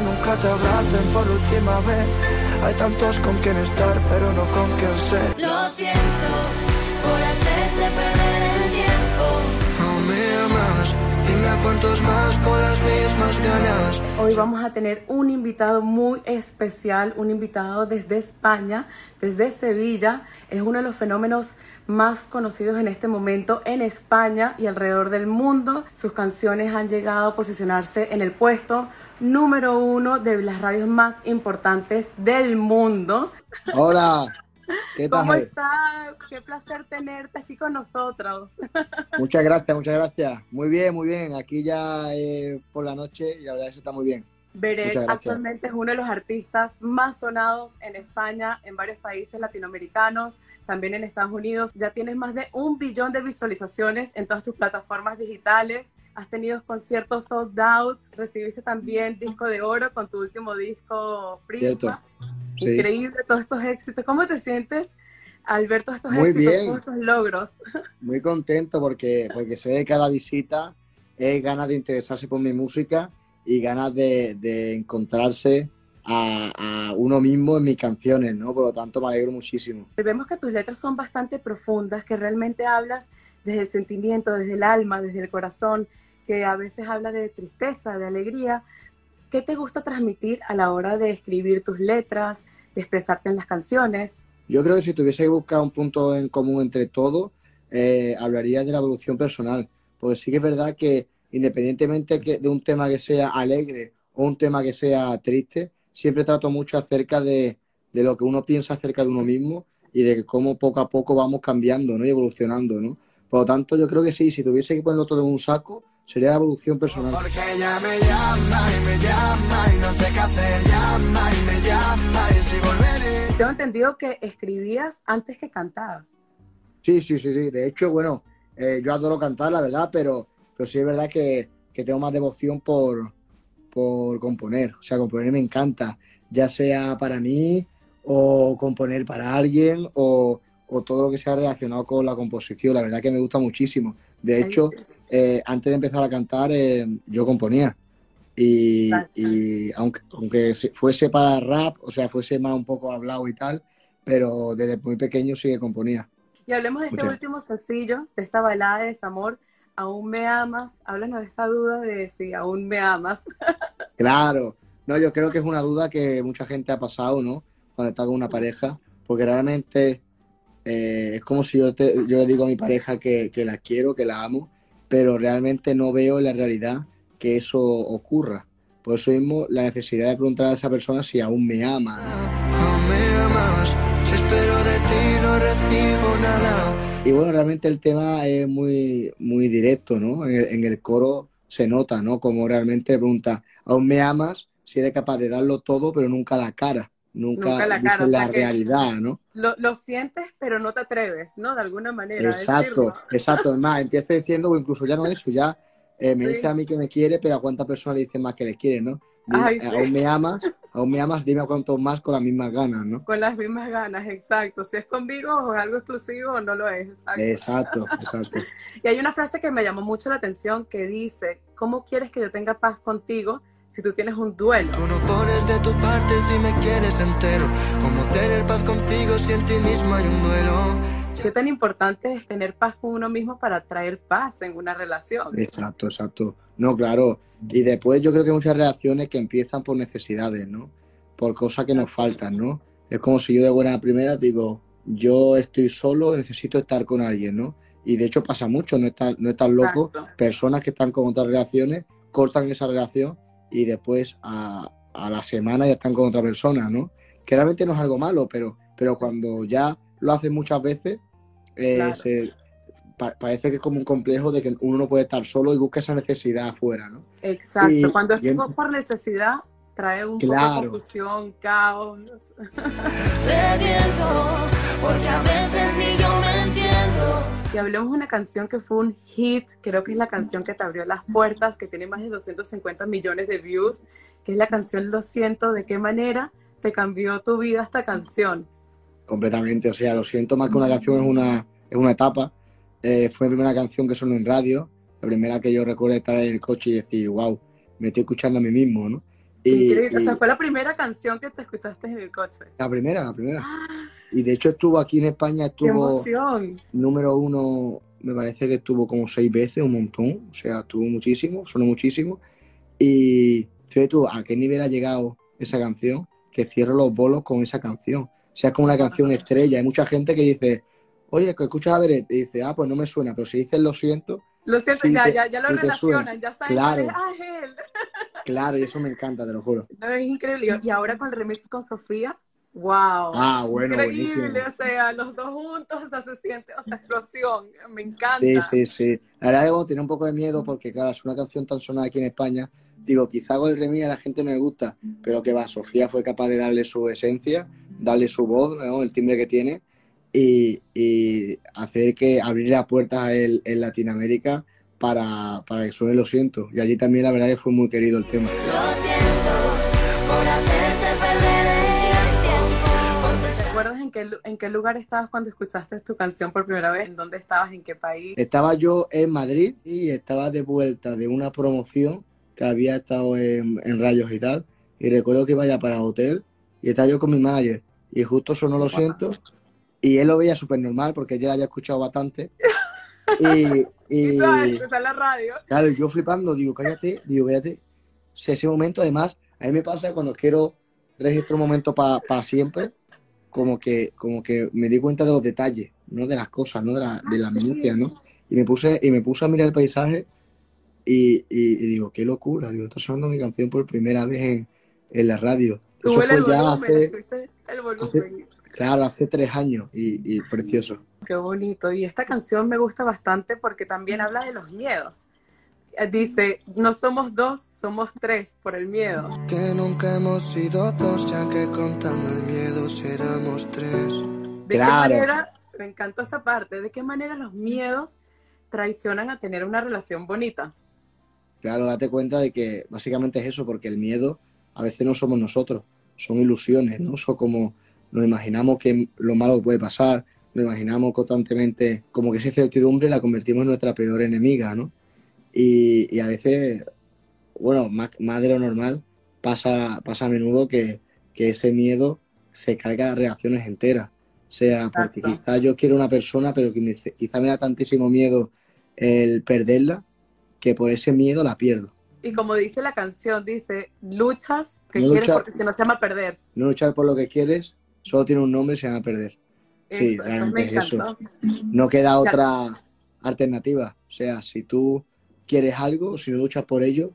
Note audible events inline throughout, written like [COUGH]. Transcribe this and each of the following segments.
ojalá nunca te abracen por última vez. Hay tantos con quien estar, pero no con quien ser. Lo siento por hacerte perder el tiempo. Aún me amas, dime a cuántos más con las mismas ganas. Hoy vamos a tener un invitado muy especial, un invitado desde España, desde Sevilla. Es uno de los fenómenos más conocidos en este momento en España y alrededor del mundo. Sus canciones han llegado a posicionarse en el puesto número uno de las radios más importantes del mundo. Hola, ¿qué tal? ¿Cómo estás? Qué placer tenerte aquí con nosotros. Muchas gracias, muchas gracias. Muy bien, muy bien. Aquí ya eh, por la noche y la verdad es que está muy bien. Beret actualmente es uno de los artistas más sonados en España, en varios países latinoamericanos, también en Estados Unidos. Ya tienes más de un billón de visualizaciones en todas tus plataformas digitales. Has tenido conciertos sold out, recibiste también disco de oro con tu último disco. Prisma. Sí. Increíble todos estos éxitos. ¿Cómo te sientes al ver todos estos Muy éxitos, bien. todos estos logros? Muy contento porque, porque sé que cada visita es ganas de interesarse por mi música y ganas de, de encontrarse a, a uno mismo en mis canciones, ¿no? Por lo tanto, me alegro muchísimo. Vemos que tus letras son bastante profundas, que realmente hablas desde el sentimiento, desde el alma, desde el corazón, que a veces habla de tristeza, de alegría. ¿Qué te gusta transmitir a la hora de escribir tus letras, de expresarte en las canciones? Yo creo que si tuviese que buscar un punto en común entre todos, eh, hablaría de la evolución personal. Porque sí que es verdad que independientemente que- de un tema que sea alegre o un tema que sea triste, siempre trato mucho acerca de, de lo que uno piensa acerca de uno mismo y de cómo poco a poco vamos cambiando ¿no? y evolucionando. ¿no? Por lo tanto, yo creo que sí, si tuviese que ponerlo todo en un saco, sería la evolución personal. Porque ella me llama y me llama y no sé qué hacer. Llama y me llama y si volveré. Tengo entendido que escribías antes que cantabas. Sí, sí, sí, sí. De hecho, bueno, eh, yo adoro cantar, la verdad, pero, pero sí es verdad que, que tengo más devoción por, por componer. O sea, componer me encanta, ya sea para mí o componer para alguien o, o todo lo que sea relacionado con la composición. La verdad que me gusta muchísimo. De hecho, eh, antes de empezar a cantar, eh, yo componía. Y, y aunque, aunque se- fuese para rap, o sea, fuese más un poco hablado y tal, pero desde muy pequeño sí que componía. Y hablemos de este Muchas. último sencillo, de esta balada de desamor. ¿Aún me amas? Háblanos de esa duda de si aún me amas. [LAUGHS] Claro, no, yo creo que es una duda que mucha gente ha pasado, ¿no? Cuando está con una pareja, porque realmente eh, es como si yo, te- yo le digo a mi pareja que, que la quiero, que la amo, pero realmente no veo en la realidad que eso ocurra. Por eso mismo la necesidad de preguntar a esa persona si aún me ama. ¿no? Aún me amas. Si espero de ti no recibo nada. Y bueno, realmente el tema es muy, muy directo, ¿no? En el, en el coro se nota, ¿no? Como realmente pregunta, ¿aún me amas? Si eres capaz de darlo todo, pero nunca la cara, nunca, Nunca la cara, o sea la realidad, ¿no? Lo, lo sientes, pero no te atreves, ¿no? De alguna manera. Exacto, [LAUGHS] exacto. Es más, empieza diciendo, o incluso ya no eso, ya eh, me Sí. dice a mí que me quiere, pero a cuántas personas le dicen más que le quiere, ¿no? Ay, sí. Aún me amas, aún me amas, dime a cuántos más con las mismas ganas, ¿no? Con las mismas ganas, exacto. Si es conmigo o es algo exclusivo o no lo es. Exacto. Exacto, exacto. [LAUGHS] Y hay una frase que me llamó mucho la atención que dice, ¿cómo quieres que yo tenga paz contigo si tú tienes un duelo? Tú no pones de tu parte si me quieres entero. Como tener paz contigo si en ti mismo hay un duelo. ¿Qué tan importante es tener paz con uno mismo para traer paz en una relación? Exacto, exacto. No, claro. Y después yo creo que hay muchas reacciones que empiezan por necesidades, ¿no? Por cosas que nos faltan, ¿no? Es como si yo de buena primera digo, yo estoy solo, necesito estar con alguien, ¿no? Y de hecho pasa mucho, no están, no están locos. Exacto. Personas que están con otras relaciones cortan esa relación y después a, a la semana ya están con otra persona, ¿no? Que realmente no es algo malo, pero, pero cuando ya lo hacen muchas veces, eh, Claro. se, pa- parece que es como un complejo de que uno no puede estar solo y busca esa necesidad afuera, ¿no? Exacto. Y- Cuando es en- por- necesidad, trae un poco Claro. de confusión, caos. [LAUGHS] Reviento, porque a veces ni yo me entiendo. Y hablemos de una canción que fue un hit, creo que es la canción que te abrió las puertas, que tiene más de 250 millones de views, que es la canción Lo siento, ¿de qué manera te cambió tu vida esta canción? Completamente, o sea, lo siento más que una canción es una, es una etapa. Eh, fue mi primera canción que sonó en radio, la primera que yo recuerdo estar en el coche y decir, wow, me estoy escuchando a mí mismo, ¿no? Y, Increíble. O y sea, fue la primera canción que te escuchaste en el coche. la primera, la primera. ¡Ah! Y de hecho estuvo aquí en España, ¡Qué estuvo emoción! número uno, me parece que estuvo como seis veces, un montón. O sea, estuvo muchísimo, sonó muchísimo. Y fíjate tú, ¿a qué nivel ha llegado esa canción? Que cierro los bolos con esa canción. O sea, es como una canción estrella. Hay mucha gente que dice, oye, que escuchas a Beret. Y dice, ah, pues no me suena. Pero si dices lo siento, Lo siento, Sí ya, te- ya, ya lo relacionan, ya saben Claro. es, ah, es él. [LAUGHS] claro, y eso me encanta, te lo juro. No, es increíble. Y ahora con el remix con Sofía, wow. Ah, bueno, increíble, buenísimo. o sea, los dos juntos, o sea, se siente, o sea, explosión, me encanta. Sí, sí, sí. La verdad que bueno, tenía un poco de miedo porque, claro, es una canción tan sonada aquí en España. Digo, quizá con el remix a la gente no le gusta, pero que va, Sofía fue capaz de darle su esencia, darle su voz, ¿no? el timbre que tiene y, y hacer que abrir las puertas a él en Latinoamérica para, para que suene Lo Siento. Y allí también la verdad que fue muy querido el tema. Lo siento por hacerte perder el tiempo. Por ¿Te pensar acuerdas en qué, en qué lugar estabas cuando escuchaste tu canción por primera vez? ¿En dónde estabas? ¿En qué país? Estaba yo en Madrid y estaba de vuelta de una promoción que había estado en, en Rayos y tal. Y recuerdo que iba ya para hotel y estaba yo con mi manager. Y justo sonó Lo Siento. Y él lo veía súper normal porque ya había escuchado bastante. [LAUGHS] Y, Y en la radio. claro, yo flipando, digo, cállate, digo, cállate. O sea, ese momento, además, a mí me pasa cuando quiero registrar un momento para siempre, como que, como que me di cuenta de los detalles, no de las cosas, no de la, de las sí. minucias, ¿no? Y me puse, y me puse a mirar el paisaje y, y- y digo, qué locura, digo, está sonando mi canción por primera vez en, en la radio. Eso fue el ya volumen, hace, el volumen. hace- claro, hace tres años y, y precioso. Qué bonito. Y esta canción me gusta bastante porque también habla de los miedos. Eh, Dice, no somos dos, somos tres por el miedo. Que nunca hemos sido dos, ya que contando el miedo seramos tres. ¿De Claro. qué manera, me encanta esa parte, de qué manera los miedos traicionan a tener una relación bonita? Claro, date cuenta de que básicamente es eso, porque el miedo a veces no somos nosotros, son ilusiones, ¿no? Son como nos imaginamos que lo malo puede pasar, nos imaginamos constantemente como que esa incertidumbre la convertimos en nuestra peor enemiga, ¿no? Y, y a veces, bueno, más, más de lo normal, pasa, pasa a menudo que, que ese miedo se carga reacciones enteras. O sea, porque quizá yo quiero una persona, pero que me- quizá me da tantísimo miedo el perderla que por ese miedo la pierdo. Y como dice la canción, dice, luchas que quieres porque si no se llama perder. No luchar por lo que quieres, solo tiene un nombre y se llama perder. Sí, Eso, me eso. No queda otra alternativa. O sea, si tú quieres algo, si no luchas por ello,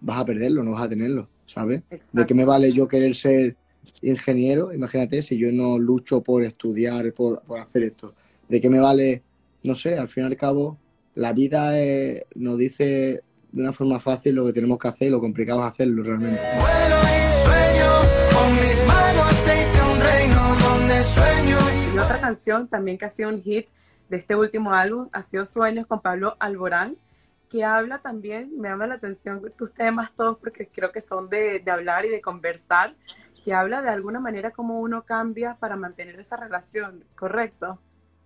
vas a perderlo, no vas a tenerlo, ¿sabes? ¿De qué me vale yo querer ser ingeniero? Imagínate si yo no lucho por estudiar, por, por hacer esto. ¿De qué me vale? No sé, al fin y al cabo, la vida eh, nos dice de una forma fácil lo que tenemos que hacer y lo complicado es hacerlo realmente. Vuelo y sueño, con mis manos te hice un reino donde sueño. Y otra canción también que ha sido un hit de este último álbum ha sido Sueños con Pablo Alborán, que habla también, me llama la atención tus temas todos porque creo que son de, de hablar y de conversar, que habla de alguna manera cómo uno cambia para mantener esa relación, ¿correcto?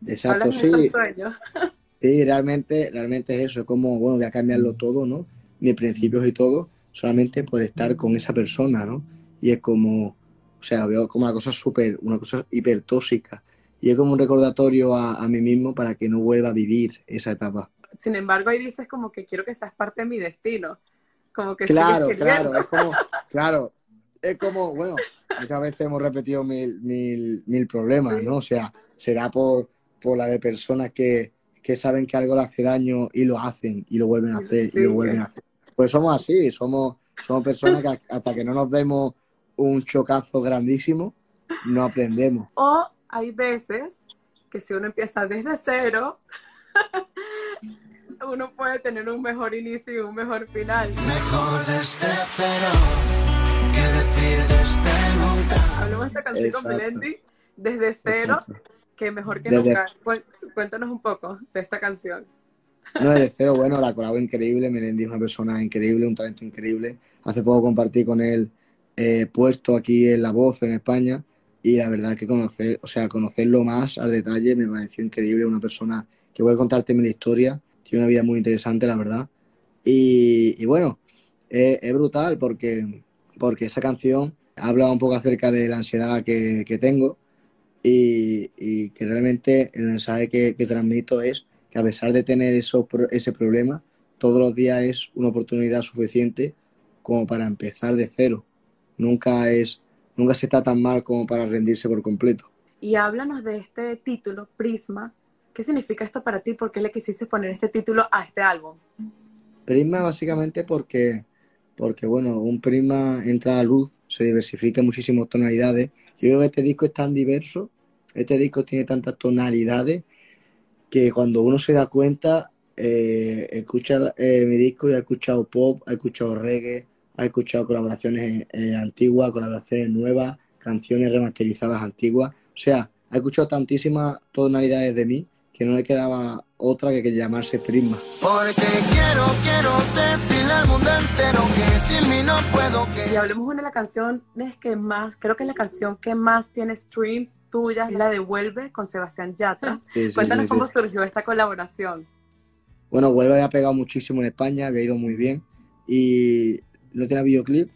Exacto, sí. sueños. [LAUGHS] Sí, realmente, realmente es eso, es como, bueno, voy a cambiarlo todo, ¿no? Mis principios y todo, solamente por estar con esa persona, ¿no? Y es como, o sea, lo veo como una cosa súper, una cosa hipertóxica. Y es como un recordatorio a, a mí mismo para que no vuelva a vivir esa etapa. Sin embargo, ahí dices como que quiero que seas parte de mi destino, como que Claro, claro, es como, [LAUGHS] claro, es como, bueno, muchas veces hemos repetido mil, mil, mil problemas, ¿no? O sea, será por, por la de personas que, que saben que algo le hace daño y lo hacen y lo vuelven a hacer y Sí. lo vuelven a hacer. Pues somos así, somos, somos personas que [LAUGHS] hasta que no nos demos un chocazo grandísimo, no aprendemos. O hay veces que si uno empieza desde cero, [LAUGHS] uno puede tener un mejor inicio y un mejor final. Mejor desde cero que decir desde nunca. Hablemos de esta canción con Exacto. Melendi, desde cero, Exacto. Que mejor que Desde- nunca. Cué- Cuéntanos un poco de esta canción. No, desde cero, bueno, la colabo increíble, Melendi es una persona increíble, un talento increíble. Hace poco compartí con él eh, puesto aquí en La Voz en España y la verdad que conocer, o sea, conocerlo más al detalle me pareció increíble, una persona que voy a contarte mi historia, tiene una vida muy interesante, la verdad. Y, y bueno, eh, es brutal porque porque esa canción habla un poco acerca de la ansiedad que, que tengo y, y, que realmente el mensaje que, que, transmito es que a pesar de tener eso, ese problema, todos los días es una oportunidad suficiente como para empezar de cero. Nunca es, nunca se está tan mal como para rendirse por completo. Y háblanos de este título, Prisma. ¿Qué significa esto para ti? ¿Por qué le quisiste poner este título a este álbum? Prisma básicamente porque, porque bueno, un prisma entra a luz, se diversifica en muchísimas tonalidades. Yo creo que este disco es tan diverso, este disco tiene tantas tonalidades que cuando uno se da cuenta, eh, escucha eh, mi disco y ha escuchado pop, ha escuchado reggae, ha escuchado colaboraciones eh, antiguas, colaboraciones nuevas, canciones remasterizadas antiguas. O sea, ha escuchado tantísimas tonalidades de mí que no le quedaba otra que, que llamarse Prisma. Porque quiero, quiero decirle al mundo entero que sin mí no puedo que... Y hablemos de una de las canciones que más, creo que es la canción que más tiene streams tuyas, la de Vuelve con Sebastián Yatra. [LAUGHS] Sí, sí, Cuéntanos sí, cómo surgió esta colaboración. Bueno, Vuelve había pegado muchísimo en España, había ido muy bien y no tenía videoclip.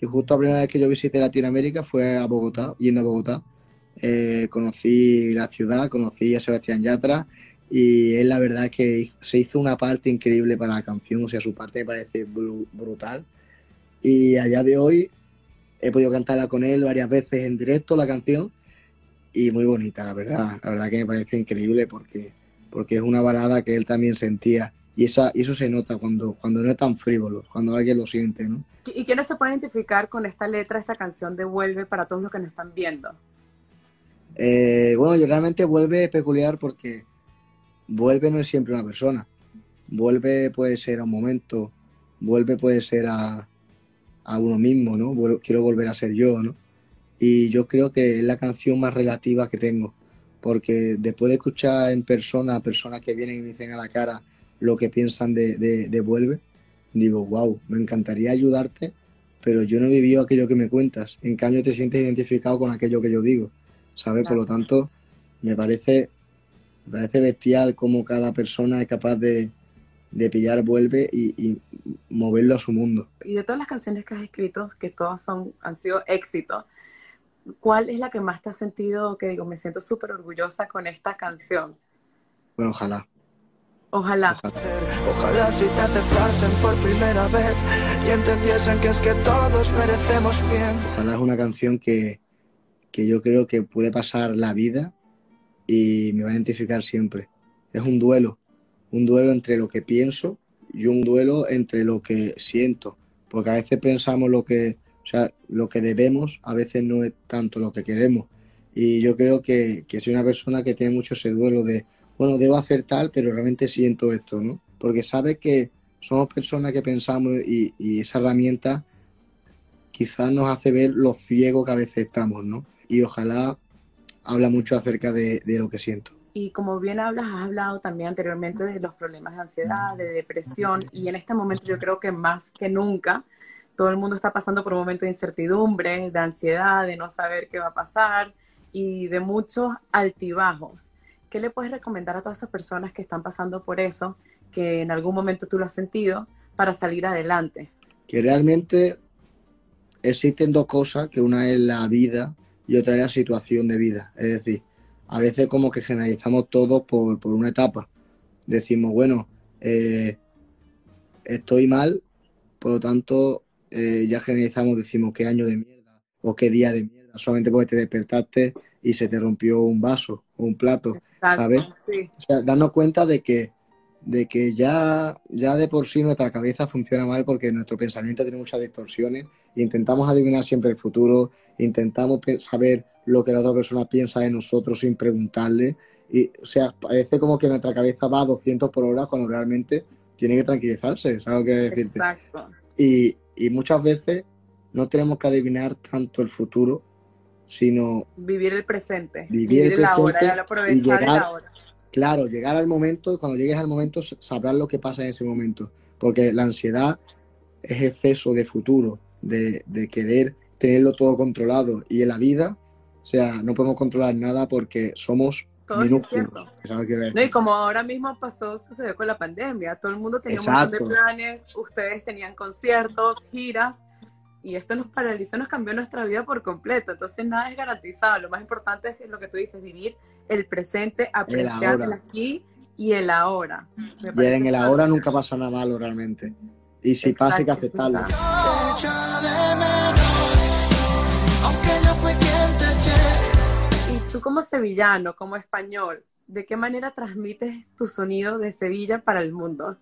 Y justo la primera vez que yo visité Latinoamérica fue a Bogotá, yendo a Bogotá. Eh, conocí la ciudad, conocí a Sebastián Yatra y él la verdad que se hizo una parte increíble para la canción, o sea, su parte me parece brutal. Y allá de hoy he podido cantarla con él varias veces en directo la canción y muy bonita, la verdad. La verdad que me parece increíble porque, porque es una balada que él también sentía y, esa, y eso se nota cuando, cuando no es tan frívolo, cuando alguien lo siente, ¿no? ¿Y quiénes se puede identificar con esta letra, esta canción de Vuelve para todos los que nos están viendo? Eh, bueno, yo realmente Vuelve peculiar porque vuelve no es siempre una persona. Vuelve puede ser a un momento, vuelve puede ser a, a uno mismo, ¿no? quiero volver a ser yo, ¿no? Y yo creo que es la canción más relativa que tengo, porque después de escuchar en persona a personas que vienen y me dicen a la cara lo que piensan de, de, de Vuelve, digo, wow, me encantaría ayudarte, pero yo no he vivido aquello que me cuentas. En cambio, te sientes identificado con aquello que yo digo, ¿sabes? Claro. Por lo tanto, me parece me parece bestial cómo cada persona es capaz de, de pillar, vuelve y, y, moverlo a su mundo. Y de todas las canciones que has escrito, que todas son, han sido éxitos, ¿cuál es la que más te has sentido, que digo, me siento súper orgullosa con esta canción? Bueno, ojalá. Ojalá. Ojalá. Ojalá si te aceptasen por primera vez y entendiesen que es que todos merecemos bien. Ojalá es una canción que, que yo creo que puede pasar la vida y me va a identificar siempre. Es un duelo, un duelo entre lo que pienso y un duelo entre lo que siento, porque a veces pensamos lo que, o sea, lo que debemos, a veces no es tanto lo que queremos. Y yo creo que, que soy una persona que tiene mucho ese duelo de, bueno, debo hacer tal, pero realmente siento esto, ¿no? Porque sabe que somos personas que pensamos y, y esa herramienta quizás nos hace ver lo ciego que a veces estamos, ¿no? Y ojalá habla mucho acerca de, de, lo que siento. Y como bien hablas, has hablado también anteriormente de los problemas de ansiedad, de depresión, y en este momento yo creo que más que nunca todo el mundo está pasando por un momento de incertidumbre, de ansiedad, de no saber qué va a pasar y de muchos altibajos. ¿Qué le puedes recomendar a todas esas personas que están pasando por eso, que en algún momento tú lo has sentido, para salir adelante? Que realmente existen dos cosas, que una es la vida y otra es la situación de vida. Es decir, a veces como que generalizamos todo por, por una etapa. Decimos, bueno, eh, estoy mal, por lo tanto eh, ya generalizamos, decimos qué año de mierda o qué día de mierda, solamente porque te despertaste y se te rompió un vaso o un plato, Exacto, ¿sabes? Sí. O sea, darnos cuenta de que de que ya, ya de por sí nuestra cabeza funciona mal porque nuestro pensamiento tiene muchas distorsiones e intentamos adivinar siempre el futuro, intentamos saber lo que la otra persona piensa de nosotros sin preguntarle. Y, o sea, parece como que nuestra cabeza va a 200 por hora cuando realmente tiene que tranquilizarse, ¿sabes lo que decirte? Exacto. Y, y muchas veces no tenemos que adivinar tanto el futuro, sino vivir el presente, vivir, vivir el presente la hora, y llegar, la hora. Claro, llegar al momento, cuando llegues al momento sabrás lo que pasa en ese momento, porque la ansiedad es exceso de futuro, de, de querer tenerlo todo controlado y en la vida, o sea, no podemos controlar nada porque somos todo minúsculos. Es no, y como ahora mismo pasó, sucedió con la pandemia, todo el mundo tenía Exacto. un montón de planes, ustedes tenían conciertos, giras, y esto nos paralizó, nos cambió nuestra vida por completo. Entonces nada es garantizado. Lo más importante es lo que tú dices, vivir el presente, apreciar el, aquí y el ahora. Y en el ahora nunca pasa nada malo realmente. Y si pasa hay que aceptarlo. Tú como sevillano, como español, ¿de qué manera transmites tu sonido de Sevilla para el mundo?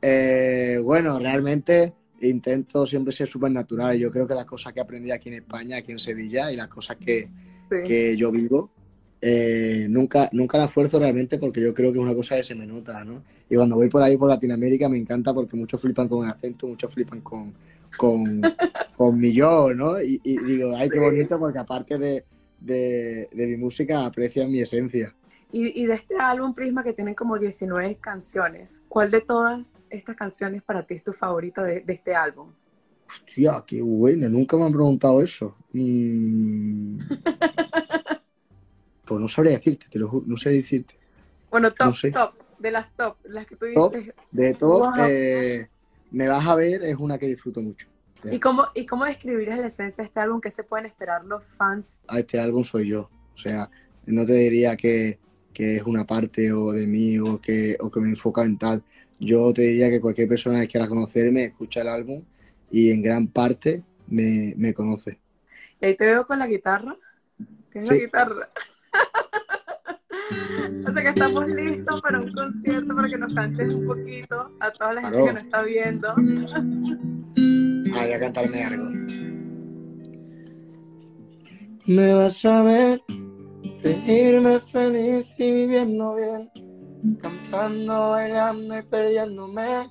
Eh, bueno, realmente intento siempre ser súper natural. Yo creo que las cosas que aprendí aquí en España, aquí en Sevilla, y las cosas que, yo vivo, eh, nunca, nunca la esfuerzo realmente porque yo creo que es una cosa que se me nota, ¿no? Y cuando voy por ahí por Latinoamérica me encanta porque muchos flipan con el acento, muchos flipan con, con, [LAUGHS] con mi yo, ¿no? Y, digo, ay, qué bonito porque aparte de, de, de mi música aprecian mi esencia. Y, de este álbum Prisma que tiene como 19 canciones, ¿cuál de todas estas canciones para ti es tu favorita de, este álbum? Hostia, qué buena, nunca me han preguntado eso. Mm. [LAUGHS] pues no sabría decirte, te lo juro, no sé decirte. Bueno, top, top, de las top, las que tú dices. de top, eh, me vas a ver, es una que disfruto mucho. ¿Y cómo, ¿Y cómo describirías la esencia de este álbum? ¿Qué se pueden esperar los fans? A este álbum soy yo. O sea, no te diría que, que es una parte o de mí o que, o que me enfoca en tal. Yo te diría que cualquier persona que quiera conocerme, escucha el álbum y en gran parte me, me conoce. Y ahí te veo con la guitarra. Tienes la guitarra. [LAUGHS] o sea que estamos listos para un concierto para que nos cantes un poquito a toda la gente que nos está viendo. [LAUGHS] voy a cantarme algo. Me vas a ver Reírme feliz y viviendo bien, cantando, bailando y perdiéndome,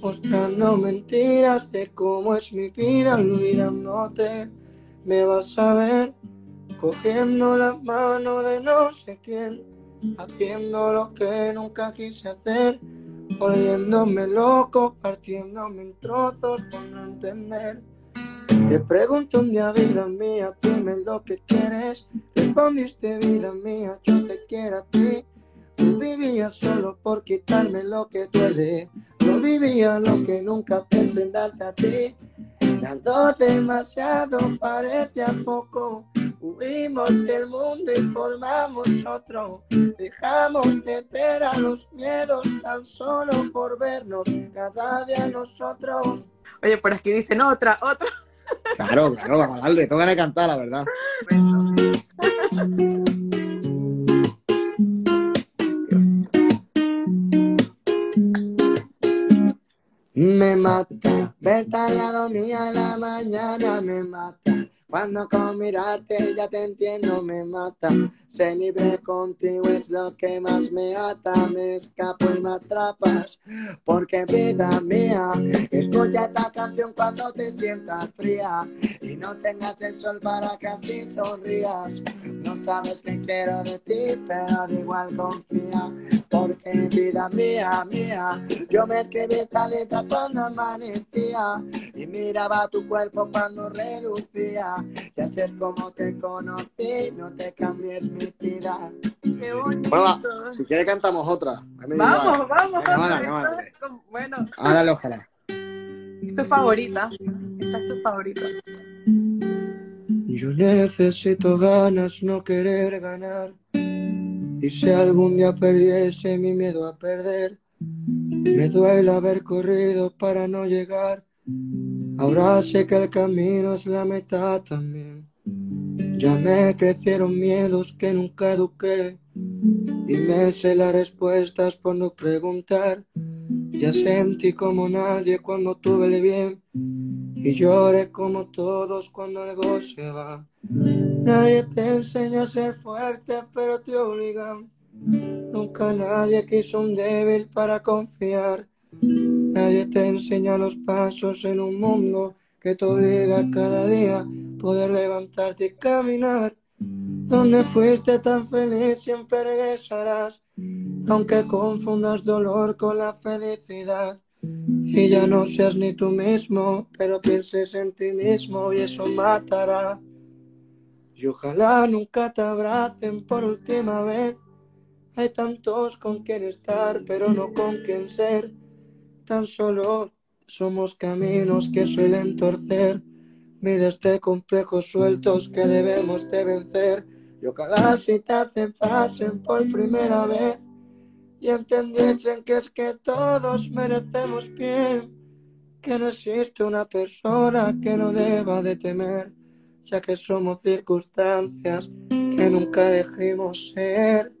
mostrando mentiras de cómo es mi vida, olvidándote. Me vas a ver cogiendo la mano de no sé quién, haciendo lo que nunca quise hacer, volviéndome loco, partiéndome en trozos por no entender te pregunto un día, vida mía, dime lo que quieres. Respondiste, vida mía, yo te quiero a ti. Tú vivías solo por quitarme lo que duele. No vivía lo que nunca pensé en darte a ti. Dando demasiado, parece a poco. Huimos del mundo y formamos otro. Dejamos de ver a los miedos tan solo por vernos cada día nosotros. Oye, por aquí dicen otra, otra. Claro, claro, vamos a darle, toca de cantar, la verdad. Me mata, verte al lado mía la mañana me mata. Cuando con mirarte ya te entiendo, me mata. Ser libre contigo es lo que más me ata. Me escapo y me atrapas. Porque vida mía, escucha esta canción cuando te sientas fría. Y no tengas el sol para que así sonrías. No sabes qué quiero de ti, pero de igual confía. Porque vida mía, mía, yo me escribí esta letra cuando amanecía. Y miraba tu cuerpo cuando relucía. Y así es como te conocí, no te cambies mi vida. Qué bonito. Bueno, si quieres cantamos otra. Vamos, vamos, vamos. Bueno. Ah, dale, ojalá. ¿Es tu favorita? Esta es tu favorita. Yo necesito ganas, no querer ganar. Y si algún día perdiese mi miedo a perder, me duele haber corrido para no llegar. Ahora sé que el camino es la meta también. Ya me crecieron miedos que nunca eduqué y me sé las respuestas por no preguntar. Ya sentí como nadie cuando tuve el bien y lloré como todos cuando algo se va. Nadie te enseña a ser fuerte, pero te obligan. Nunca nadie quiso un débil para confiar. Nadie te enseña los pasos en un mundo que te obliga cada día poder levantarte y caminar. Donde fuiste tan feliz siempre regresarás, aunque confundas dolor con la felicidad. Y ya no seas ni tú mismo, pero pienses en ti mismo y eso matará. Y ojalá nunca te abracen por última vez. Hay tantos con quien estar, pero no con quien ser. Tan solo somos caminos que suelen torcer. miles de complejos sueltos que debemos de vencer. Y ojalá si te aceptasen por primera vez y entendiesen que es que todos merecemos bien, que no existe una persona que no deba de temer, ya que somos circunstancias que nunca elegimos ser.